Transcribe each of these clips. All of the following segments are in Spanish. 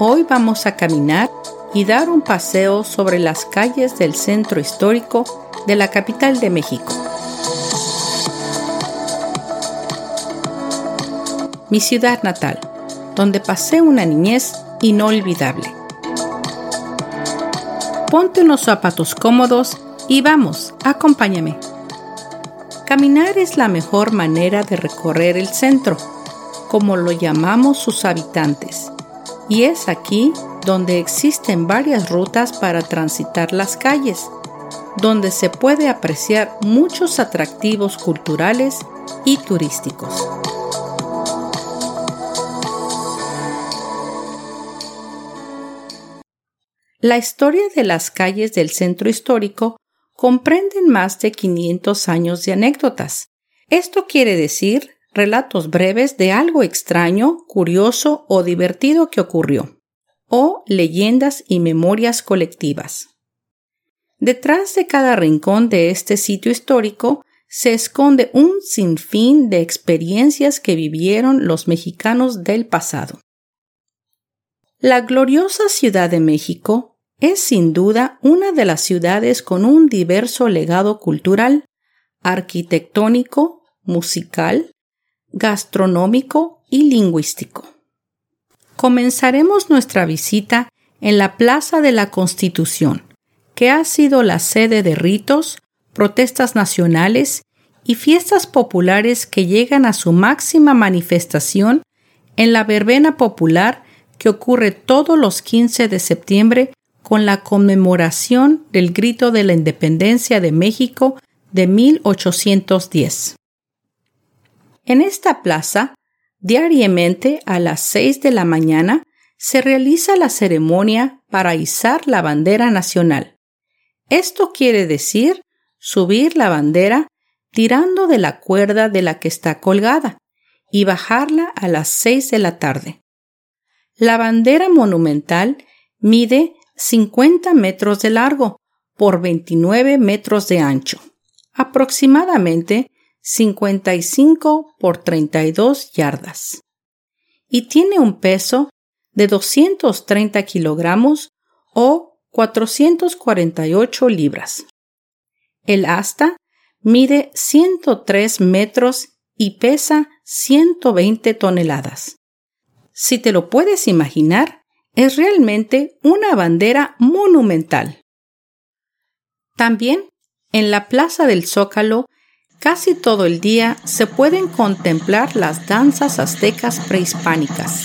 Hoy vamos a caminar y dar un paseo sobre las calles del centro histórico de la capital de México. Mi ciudad natal, donde pasé una niñez inolvidable. Ponte unos zapatos cómodos y vamos, acompáñame. Caminar es la mejor manera de recorrer el centro, como lo llamamos sus habitantes, y es aquí donde existen varias rutas para transitar las calles, donde se puede apreciar muchos atractivos culturales y turísticos. La historia de las calles del centro histórico comprenden más de 500 años de anécdotas. Esto quiere decir relatos breves de algo extraño, curioso o divertido que ocurrió, o leyendas y memorias colectivas. Detrás de cada rincón de este sitio histórico se esconde un sinfín de experiencias que vivieron los mexicanos del pasado. La gloriosa Ciudad de México es sin duda una de las ciudades con un diverso legado cultural, arquitectónico, musical, gastronómico y lingüístico. Comenzaremos nuestra visita en la Plaza de la Constitución, que ha sido la sede de ritos, protestas nacionales y fiestas populares que llegan a su máxima manifestación en la verbena popular que ocurre todos los 15 de septiembre con la conmemoración del Grito de la Independencia de México de 1810. En esta plaza, diariamente a las seis de la mañana, se realiza la ceremonia para izar la bandera nacional. Esto quiere decir subir la bandera tirando de la cuerda de la que está colgada y bajarla a las seis de la tarde. La bandera monumental mide 50 metros de largo por 29 metros de ancho, aproximadamente 55 por 32 yardas, y tiene un peso de 230 kilogramos o 448 libras. El asta mide 103 metros y pesa 120 toneladas. Si te lo puedes imaginar, es realmente una bandera monumental. También, en la Plaza del Zócalo, casi todo el día se pueden contemplar las danzas aztecas prehispánicas.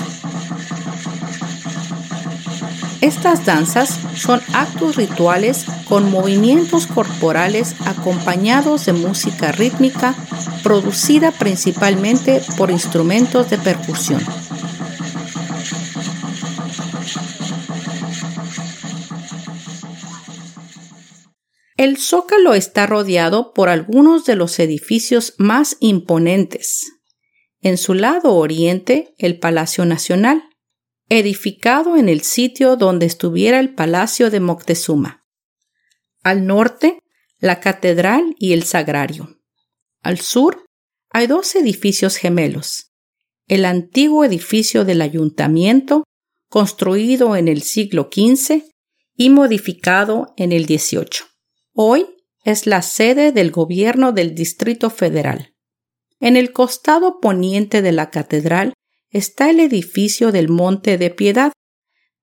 Estas danzas son actos rituales con movimientos corporales acompañados de música rítmica producida principalmente por instrumentos de percusión. El zócalo está rodeado por algunos de los edificios más imponentes. En su lado oriente, el Palacio Nacional, edificado en el sitio donde estuviera el Palacio de Moctezuma. Al norte, la Catedral y el Sagrario. Al sur, hay dos edificios gemelos. El antiguo edificio del ayuntamiento, construido en el siglo XV y modificado en el XVIII. Hoy es la sede del gobierno del Distrito Federal. En el costado poniente de la catedral está el edificio del Monte de Piedad,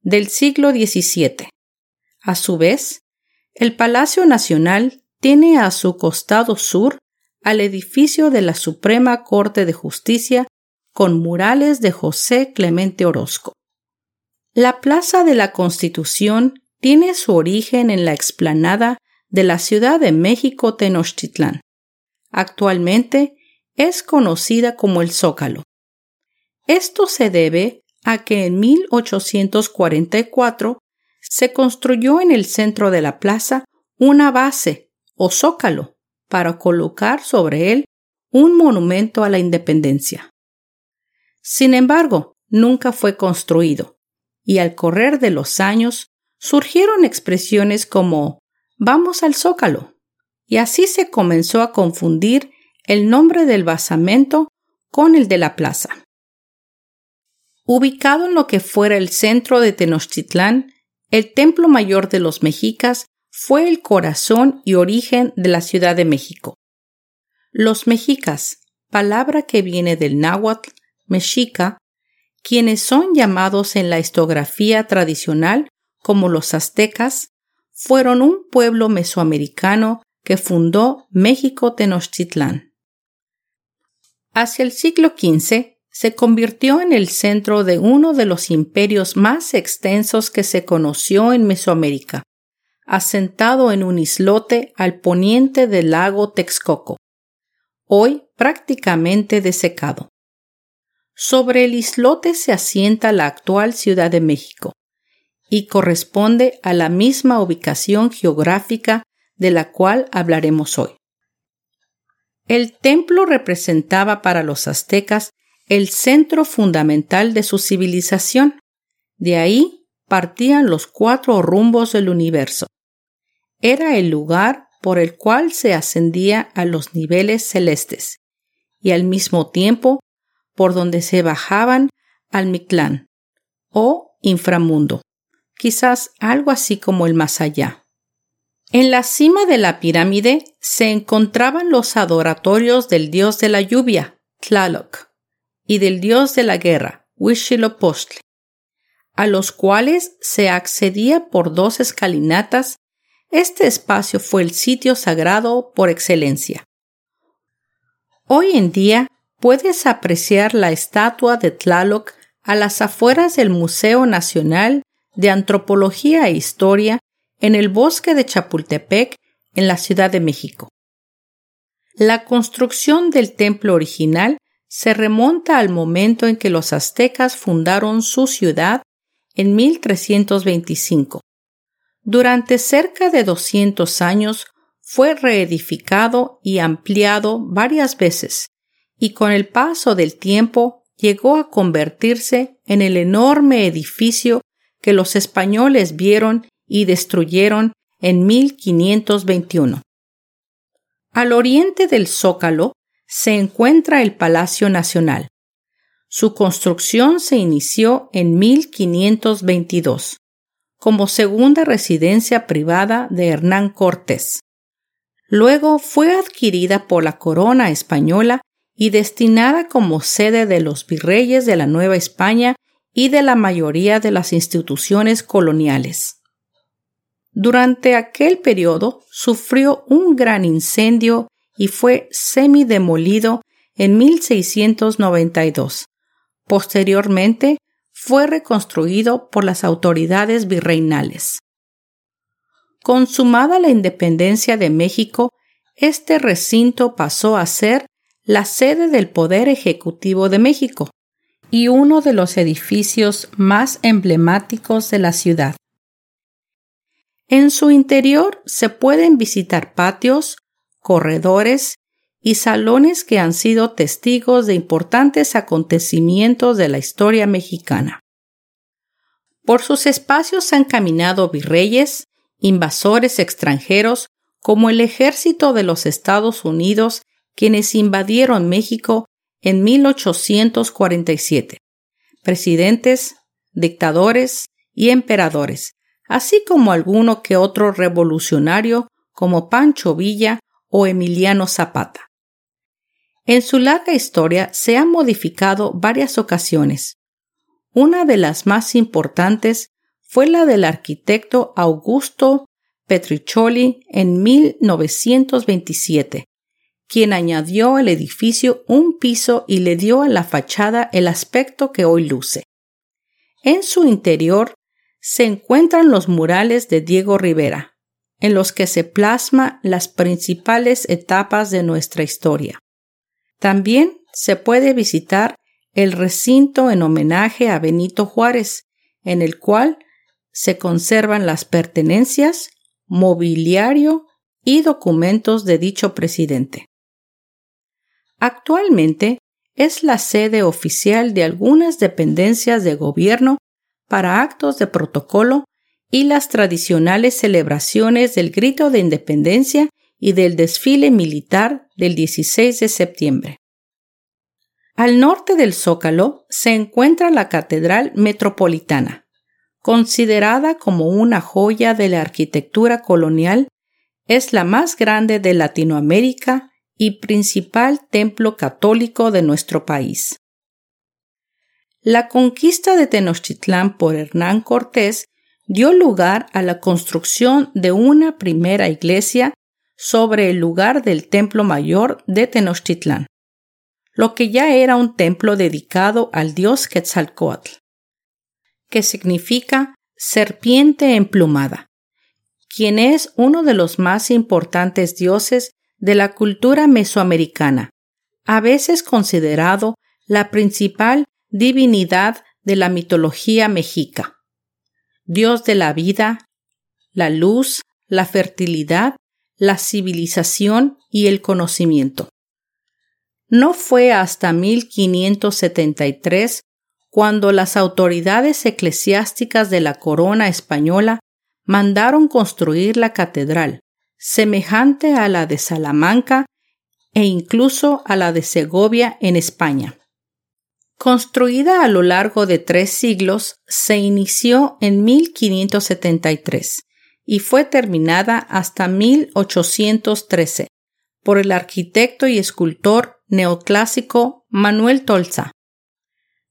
del siglo XVII. A su vez, el Palacio Nacional tiene a su costado sur al edificio de la Suprema Corte de Justicia con murales de José Clemente Orozco. La Plaza de la Constitución tiene su origen en la explanada de la Ciudad de México Tenochtitlán. Actualmente es conocida como el Zócalo. Esto se debe a que en 1844 se construyó en el centro de la plaza una base o zócalo para colocar sobre él un monumento a la independencia. Sin embargo, nunca fue construido, y al correr de los años surgieron expresiones como vamos al zócalo, y así se comenzó a confundir el nombre del basamento con el de la plaza. Ubicado en lo que fuera el centro de Tenochtitlán, el templo mayor de los mexicas fue el corazón y origen de la Ciudad de México. Los mexicas, palabra que viene del náhuatl, mexica, quienes son llamados en la historiografía tradicional como los aztecas, fueron un pueblo mesoamericano que fundó México Tenochtitlán. Hacia el siglo XV se convirtió en el centro de uno de los imperios más extensos que se conoció en Mesoamérica, asentado en un islote al poniente del lago Texcoco, hoy prácticamente desecado. Sobre el islote se asienta la actual Ciudad de México y corresponde a la misma ubicación geográfica de la cual hablaremos hoy. El templo representaba para los aztecas el centro fundamental de su civilización. De ahí partían los cuatro rumbos del universo. Era el lugar por el cual se ascendía a los niveles celestes y al mismo tiempo por donde se bajaban al Mictlán o inframundo, quizás algo así como el más allá. En la cima de la pirámide se encontraban los adoratorios del dios de la lluvia, Tlaloc, y del dios de la guerra, Huitzilopochtli, a los cuales se accedía por dos escalinatas. Este espacio fue el sitio sagrado por excelencia. Hoy en día puedes apreciar la estatua de Tlaloc a las afueras del Museo Nacional de Antropología e Historia en el bosque de Chapultepec, en la Ciudad de México. La construcción del templo original se remonta al momento en que los aztecas fundaron su ciudad en 1325. Durante cerca de 200 años fue reedificado y ampliado varias veces, y con el paso del tiempo llegó a convertirse en el enorme edificio que los españoles vieron y destruyeron en 1521. Al oriente del zócalo se encuentra el Palacio Nacional. Su construcción se inició en 1522 como segunda residencia privada de Hernán Cortés. Luego fue adquirida por la corona española y destinada como sede de los virreyes de la Nueva España y de la mayoría de las instituciones coloniales. Durante aquel periodo sufrió un gran incendio y fue semidemolido en 1692. Posteriormente fue reconstruido por las autoridades virreinales. Consumada la independencia de México, este recinto pasó a ser la sede del Poder Ejecutivo de México y uno de los edificios más emblemáticos de la ciudad. En su interior se pueden visitar patios, corredores y salones que han sido testigos de importantes acontecimientos de la historia mexicana. Por sus espacios han caminado virreyes, invasores extranjeros, como el ejército de los Estados Unidos, quienes invadieron México en 1847, presidentes, dictadores y emperadores, así como alguno que otro revolucionario como Pancho Villa o Emiliano Zapata. En su larga historia se ha modificado varias ocasiones. Una de las más importantes fue la del arquitecto Augusto Petriccioli en 1927, quien añadió al edificio un piso y le dio a la fachada el aspecto que hoy luce. En su interior se encuentran los murales de Diego Rivera, en los que se plasma las principales etapas de nuestra historia. También se puede visitar el recinto en homenaje a Benito Juárez, en el cual se conservan las pertenencias, mobiliario y documentos de dicho presidente. Actualmente es la sede oficial de algunas dependencias de gobierno para actos de protocolo y las tradicionales celebraciones del Grito de Independencia y del desfile militar del 16 de septiembre. Al norte del Zócalo se encuentra la Catedral Metropolitana, considerada como una joya de la arquitectura colonial, es la más grande de Latinoamérica y principal templo católico de nuestro país. La conquista de Tenochtitlán por Hernán Cortés dio lugar a la construcción de una primera iglesia sobre el lugar del templo mayor de Tenochtitlán, lo que ya era un templo dedicado al dios Quetzalcoatl, que significa serpiente emplumada, quien es uno de los más importantes dioses de la cultura mesoamericana, a veces considerado la principal divinidad de la mitología mexica. Dios de la vida, la luz, la fertilidad, la civilización y el conocimiento. No fue hasta 1573 cuando las autoridades eclesiásticas de la corona española mandaron construir la catedral, semejante a la de Salamanca e incluso a la de Segovia en España. Construida a lo largo de tres siglos, se inició en 1573 y fue terminada hasta 1813 por el arquitecto y escultor neoclásico Manuel Tolza.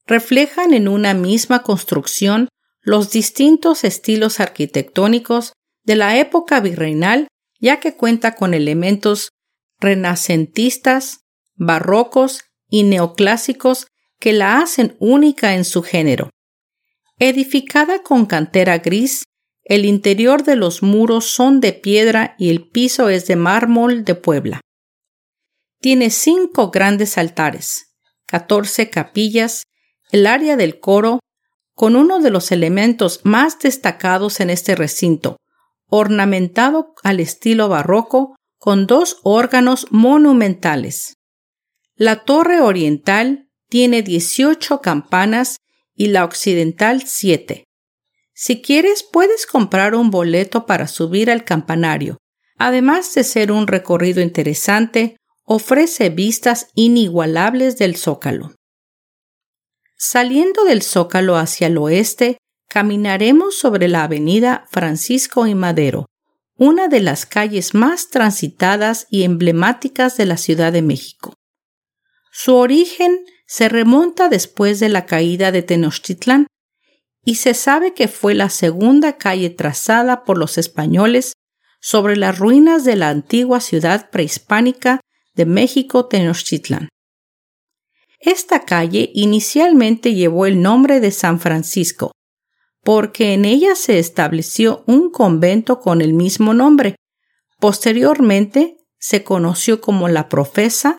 Reflejan en una misma construcción los distintos estilos arquitectónicos de la época virreinal ya que cuenta con elementos renacentistas, barrocos y neoclásicos que la hacen única en su género. Edificada con cantera gris, el interior de los muros son de piedra y el piso es de mármol de Puebla. Tiene cinco grandes altares, catorce capillas, el área del coro, con uno de los elementos más destacados en este recinto, ornamentado al estilo barroco con dos órganos monumentales. La torre oriental tiene 18 campanas y la occidental 7. Si quieres, puedes comprar un boleto para subir al campanario. Además de ser un recorrido interesante, ofrece vistas inigualables del zócalo. Saliendo del zócalo hacia el oeste, caminaremos sobre la avenida Francisco y Madero, una de las calles más transitadas y emblemáticas de la Ciudad de México. Su origen se remonta después de la caída de Tenochtitlán y se sabe que fue la segunda calle trazada por los españoles sobre las ruinas de la antigua ciudad prehispánica de México Tenochtitlán. Esta calle inicialmente llevó el nombre de San Francisco, porque en ella se estableció un convento con el mismo nombre. Posteriormente se conoció como la Profesa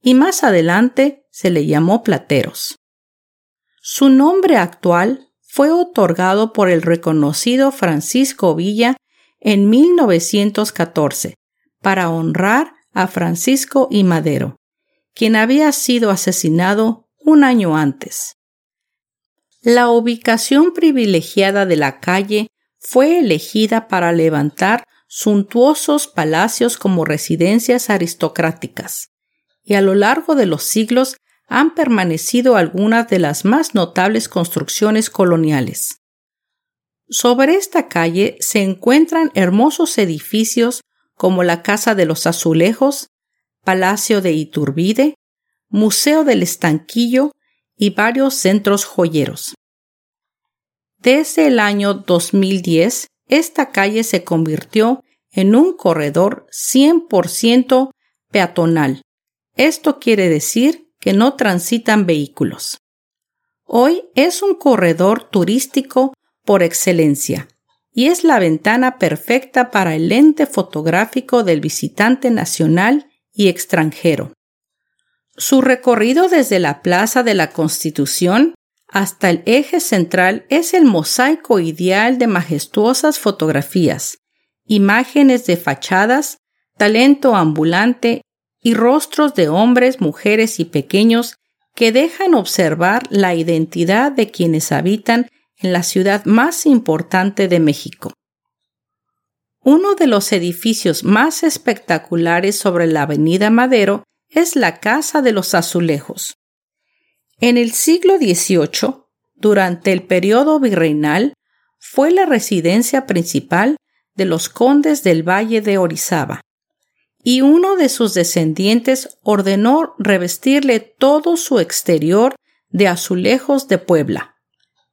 y más adelante se le llamó Plateros. Su nombre actual fue otorgado por el reconocido Francisco Villa en 1914 para honrar a Francisco y Madero, quien había sido asesinado un año antes. La ubicación privilegiada de la calle fue elegida para levantar suntuosos palacios como residencias aristocráticas, y a lo largo de los siglos han permanecido algunas de las más notables construcciones coloniales. Sobre esta calle se encuentran hermosos edificios como la Casa de los Azulejos, Palacio de Iturbide, Museo del Estanquillo y varios centros joyeros. Desde el año 2010, esta calle se convirtió en un corredor 100% peatonal. Esto quiere decir que no transitan vehículos. Hoy es un corredor turístico por excelencia y es la ventana perfecta para el lente fotográfico del visitante nacional y extranjero. Su recorrido desde la Plaza de la Constitución hasta el eje central es el mosaico ideal de majestuosas fotografías, imágenes de fachadas, talento ambulante y rostros de hombres, mujeres y pequeños que dejan observar la identidad de quienes habitan en la ciudad más importante de México. Uno de los edificios más espectaculares sobre la Avenida Madero es la Casa de los Azulejos. En el siglo XVIII, durante el periodo virreinal, fue la residencia principal de los condes del Valle de Orizaba, y uno de sus descendientes ordenó revestirle todo su exterior de azulejos de Puebla,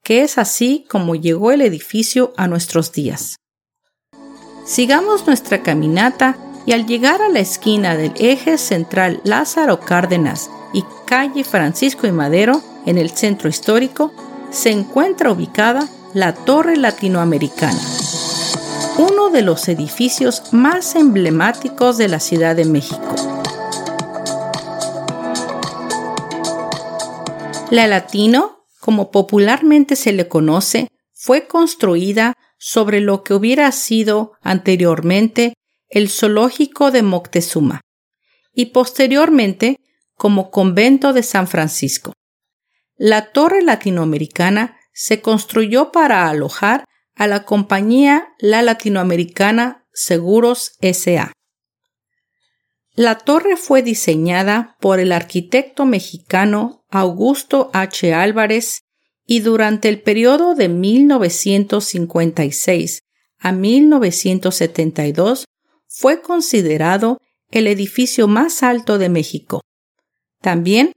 que es así como llegó el edificio a nuestros días. Sigamos nuestra caminata y al llegar a la esquina del eje central Lázaro Cárdenas y calle Francisco y Madero, en el centro histórico, se encuentra ubicada la Torre Latinoamericana, uno de los edificios más emblemáticos de la Ciudad de México. La Latino, como popularmente se le conoce, fue construida sobre lo que hubiera sido anteriormente el zoológico de Moctezuma y posteriormente como convento de San Francisco. La torre latinoamericana se construyó para alojar a la compañía La Latinoamericana Seguros SA. La torre fue diseñada por el arquitecto mexicano Augusto H. Álvarez y durante el periodo de 1956 a 1972 fue considerado el edificio más alto de México. También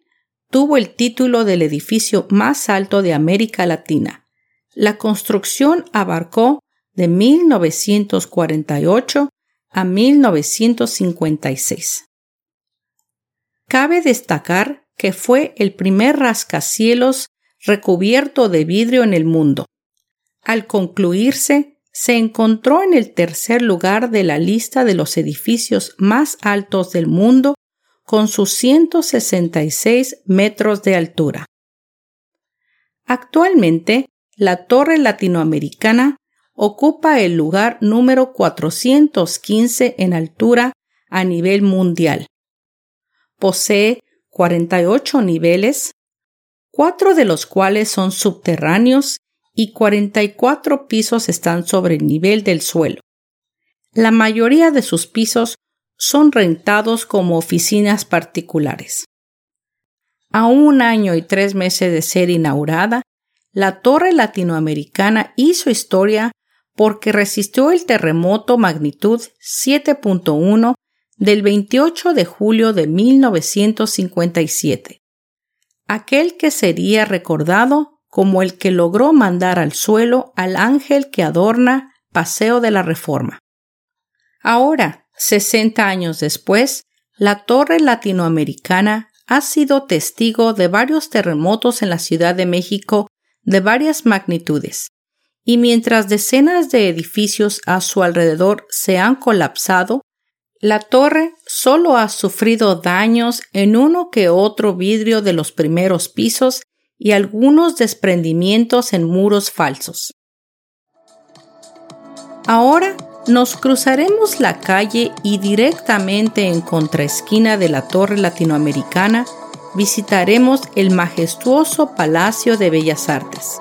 tuvo el título del edificio más alto de América Latina. La construcción abarcó de 1948 a 1956. Cabe destacar que fue el primer rascacielos recubierto de vidrio en el mundo. Al concluirse, se encontró en el tercer lugar de la lista de los edificios más altos del mundo con sus 166 metros de altura. Actualmente, la Torre Latinoamericana ocupa el lugar número 415 en altura a nivel mundial. Posee 48 niveles, cuatro de los cuales son subterráneos y 44 pisos están sobre el nivel del suelo. La mayoría de sus pisos son rentados como oficinas particulares. A un año y tres meses de ser inaugurada, la torre latinoamericana hizo historia porque resistió el terremoto magnitud 7.1 del 28 de julio de 1957, aquel que sería recordado como el que logró mandar al suelo al ángel que adorna Paseo de la Reforma. Ahora, 60 años después, la torre latinoamericana ha sido testigo de varios terremotos en la Ciudad de México de varias magnitudes, y mientras decenas de edificios a su alrededor se han colapsado, la torre solo ha sufrido daños en uno que otro vidrio de los primeros pisos y algunos desprendimientos en muros falsos. Ahora nos cruzaremos la calle y directamente en contraesquina de la Torre Latinoamericana visitaremos el majestuoso Palacio de Bellas Artes,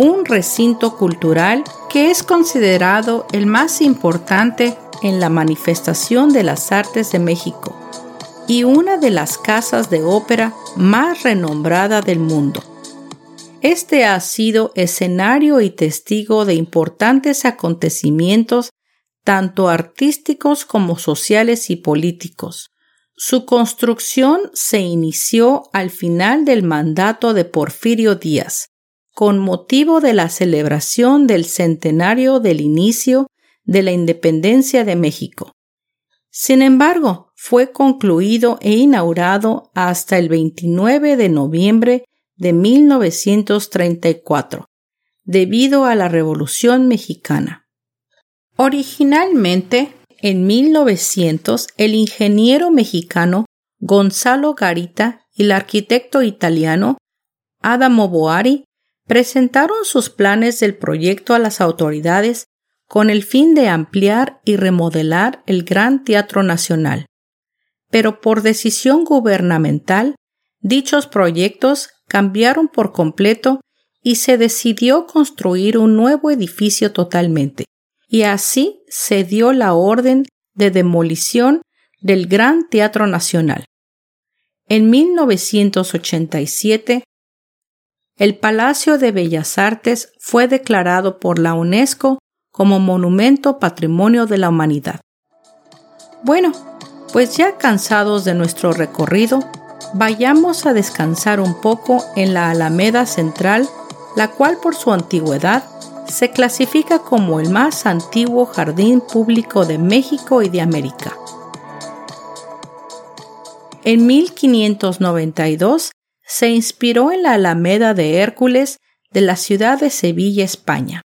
un recinto cultural que es considerado el más importante en la manifestación de las artes de México y una de las casas de ópera más renombrada del mundo. Este ha sido escenario y testigo de importantes acontecimientos tanto artísticos como sociales y políticos, Su construcción se inició al final del mandato de Porfirio Díaz, con motivo de la celebración del centenario del inicio de la independencia de México. Sin embargo, fue concluido e inaugurado hasta el 29 de noviembre de 1934, debido a la Revolución Mexicana. Originalmente, en 1900, el ingeniero mexicano Gonzalo Garita y el arquitecto italiano Adamo Boari presentaron sus planes del proyecto a las autoridades con el fin de ampliar y remodelar el Gran Teatro Nacional. Pero por decisión gubernamental, dichos proyectos cambiaron por completo y se decidió construir un nuevo edificio totalmente, y así se dio la orden de demolición del Gran Teatro Nacional. En 1987 el Palacio de Bellas Artes fue declarado por la UNESCO como Monumento Patrimonio de la Humanidad. Bueno, pues ya cansados de nuestro recorrido, vayamos a descansar un poco en la Alameda Central, la cual por su antigüedad se clasifica como el más antiguo jardín público de México y de América. En 1592 se inspiró en la Alameda de Hércules de la ciudad de Sevilla, España.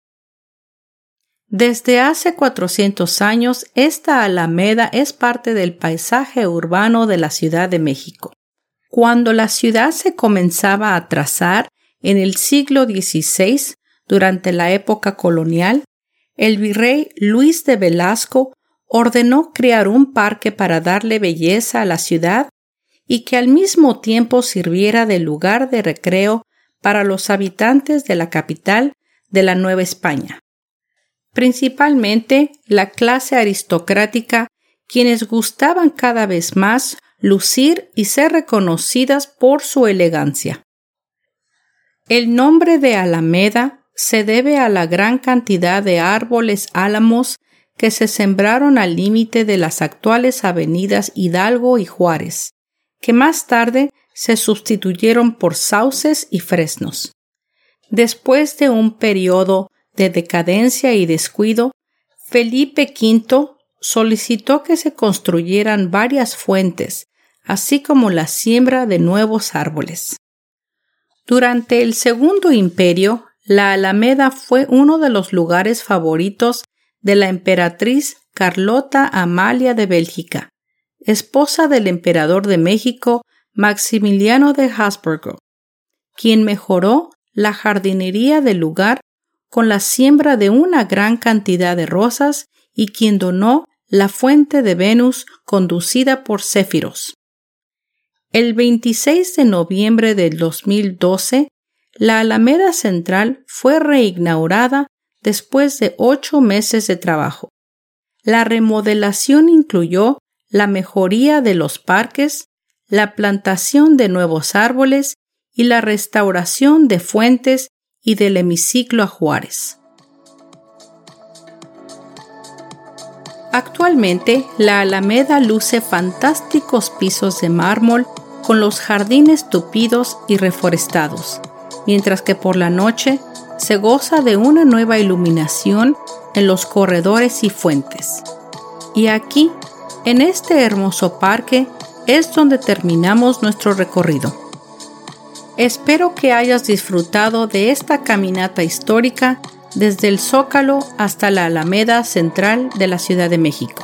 Desde hace 400 años, esta alameda es parte del paisaje urbano de la Ciudad de México. Cuando la ciudad se comenzaba a trazar en el siglo XVI, durante la época colonial, el virrey Luis de Velasco ordenó crear un parque para darle belleza a la ciudad y que al mismo tiempo sirviera de lugar de recreo para los habitantes de la capital de la Nueva España. Principalmente la clase aristocrática, quienes gustaban cada vez más lucir y ser reconocidas por su elegancia. El nombre de Alameda se debe a la gran cantidad de árboles álamos que se sembraron al límite de las actuales avenidas Hidalgo y Juárez, que más tarde se sustituyeron por sauces y fresnos. Después de un periodo de decadencia y descuido, Felipe V solicitó que se construyeran varias fuentes, así como la siembra de nuevos árboles. Durante el Segundo Imperio, la Alameda fue uno de los lugares favoritos de la emperatriz Carlota Amalia de Bélgica, esposa del emperador de México Maximiliano de Habsburgo, quien mejoró la jardinería del lugar con la siembra de una gran cantidad de rosas y quien donó la fuente de Venus conducida por Céfiros. El 26 de noviembre del 2012, la Alameda Central fue reinaugurada después de ocho meses de trabajo. La remodelación incluyó la mejoría de los parques, la plantación de nuevos árboles y la restauración de fuentes y del hemiciclo a Juárez. Actualmente, la Alameda luce fantásticos pisos de mármol con los jardines tupidos y reforestados, mientras que por la noche se goza de una nueva iluminación en los corredores y fuentes. Y aquí en este hermoso parque es donde terminamos nuestro recorrido. Espero que hayas disfrutado de esta caminata histórica desde el Zócalo hasta la Alameda Central de la Ciudad de México.